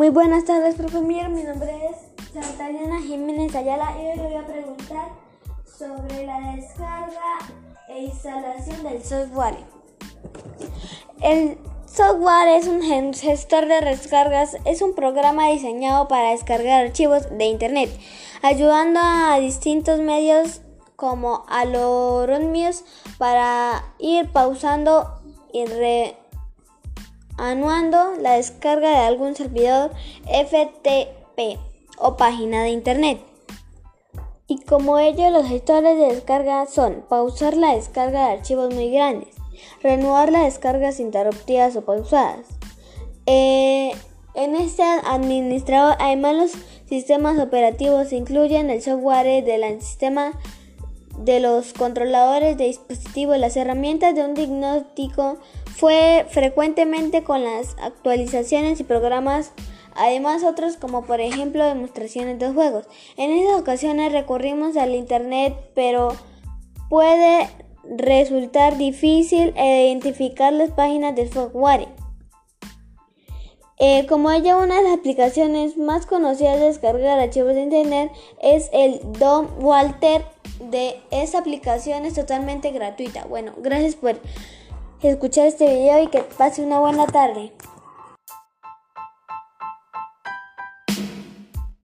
Muy buenas tardes, profe Mi nombre es Santayana Jiménez Ayala y hoy le voy a preguntar sobre la descarga e instalación del software. El software es un gestor de descargas, es un programa diseñado para descargar archivos de Internet, ayudando a distintos medios como a los para ir pausando y re anuando la descarga de algún servidor FTP o página de internet. Y como ello, los gestores de descarga son pausar la descarga de archivos muy grandes, renovar las descargas interruptidas o pausadas. Eh, en este administrador, además los sistemas operativos incluyen el software del sistema de los controladores de dispositivos, las herramientas de un diagnóstico fue frecuentemente con las actualizaciones y programas, además otros como por ejemplo demostraciones de juegos. En esas ocasiones recurrimos al Internet, pero puede resultar difícil identificar las páginas de software. Eh, como ella, una de las aplicaciones más conocidas de descargar archivos de Internet es el Don Walter de esa aplicación es totalmente gratuita. Bueno, gracias por escuchar este video y que pase una buena tarde.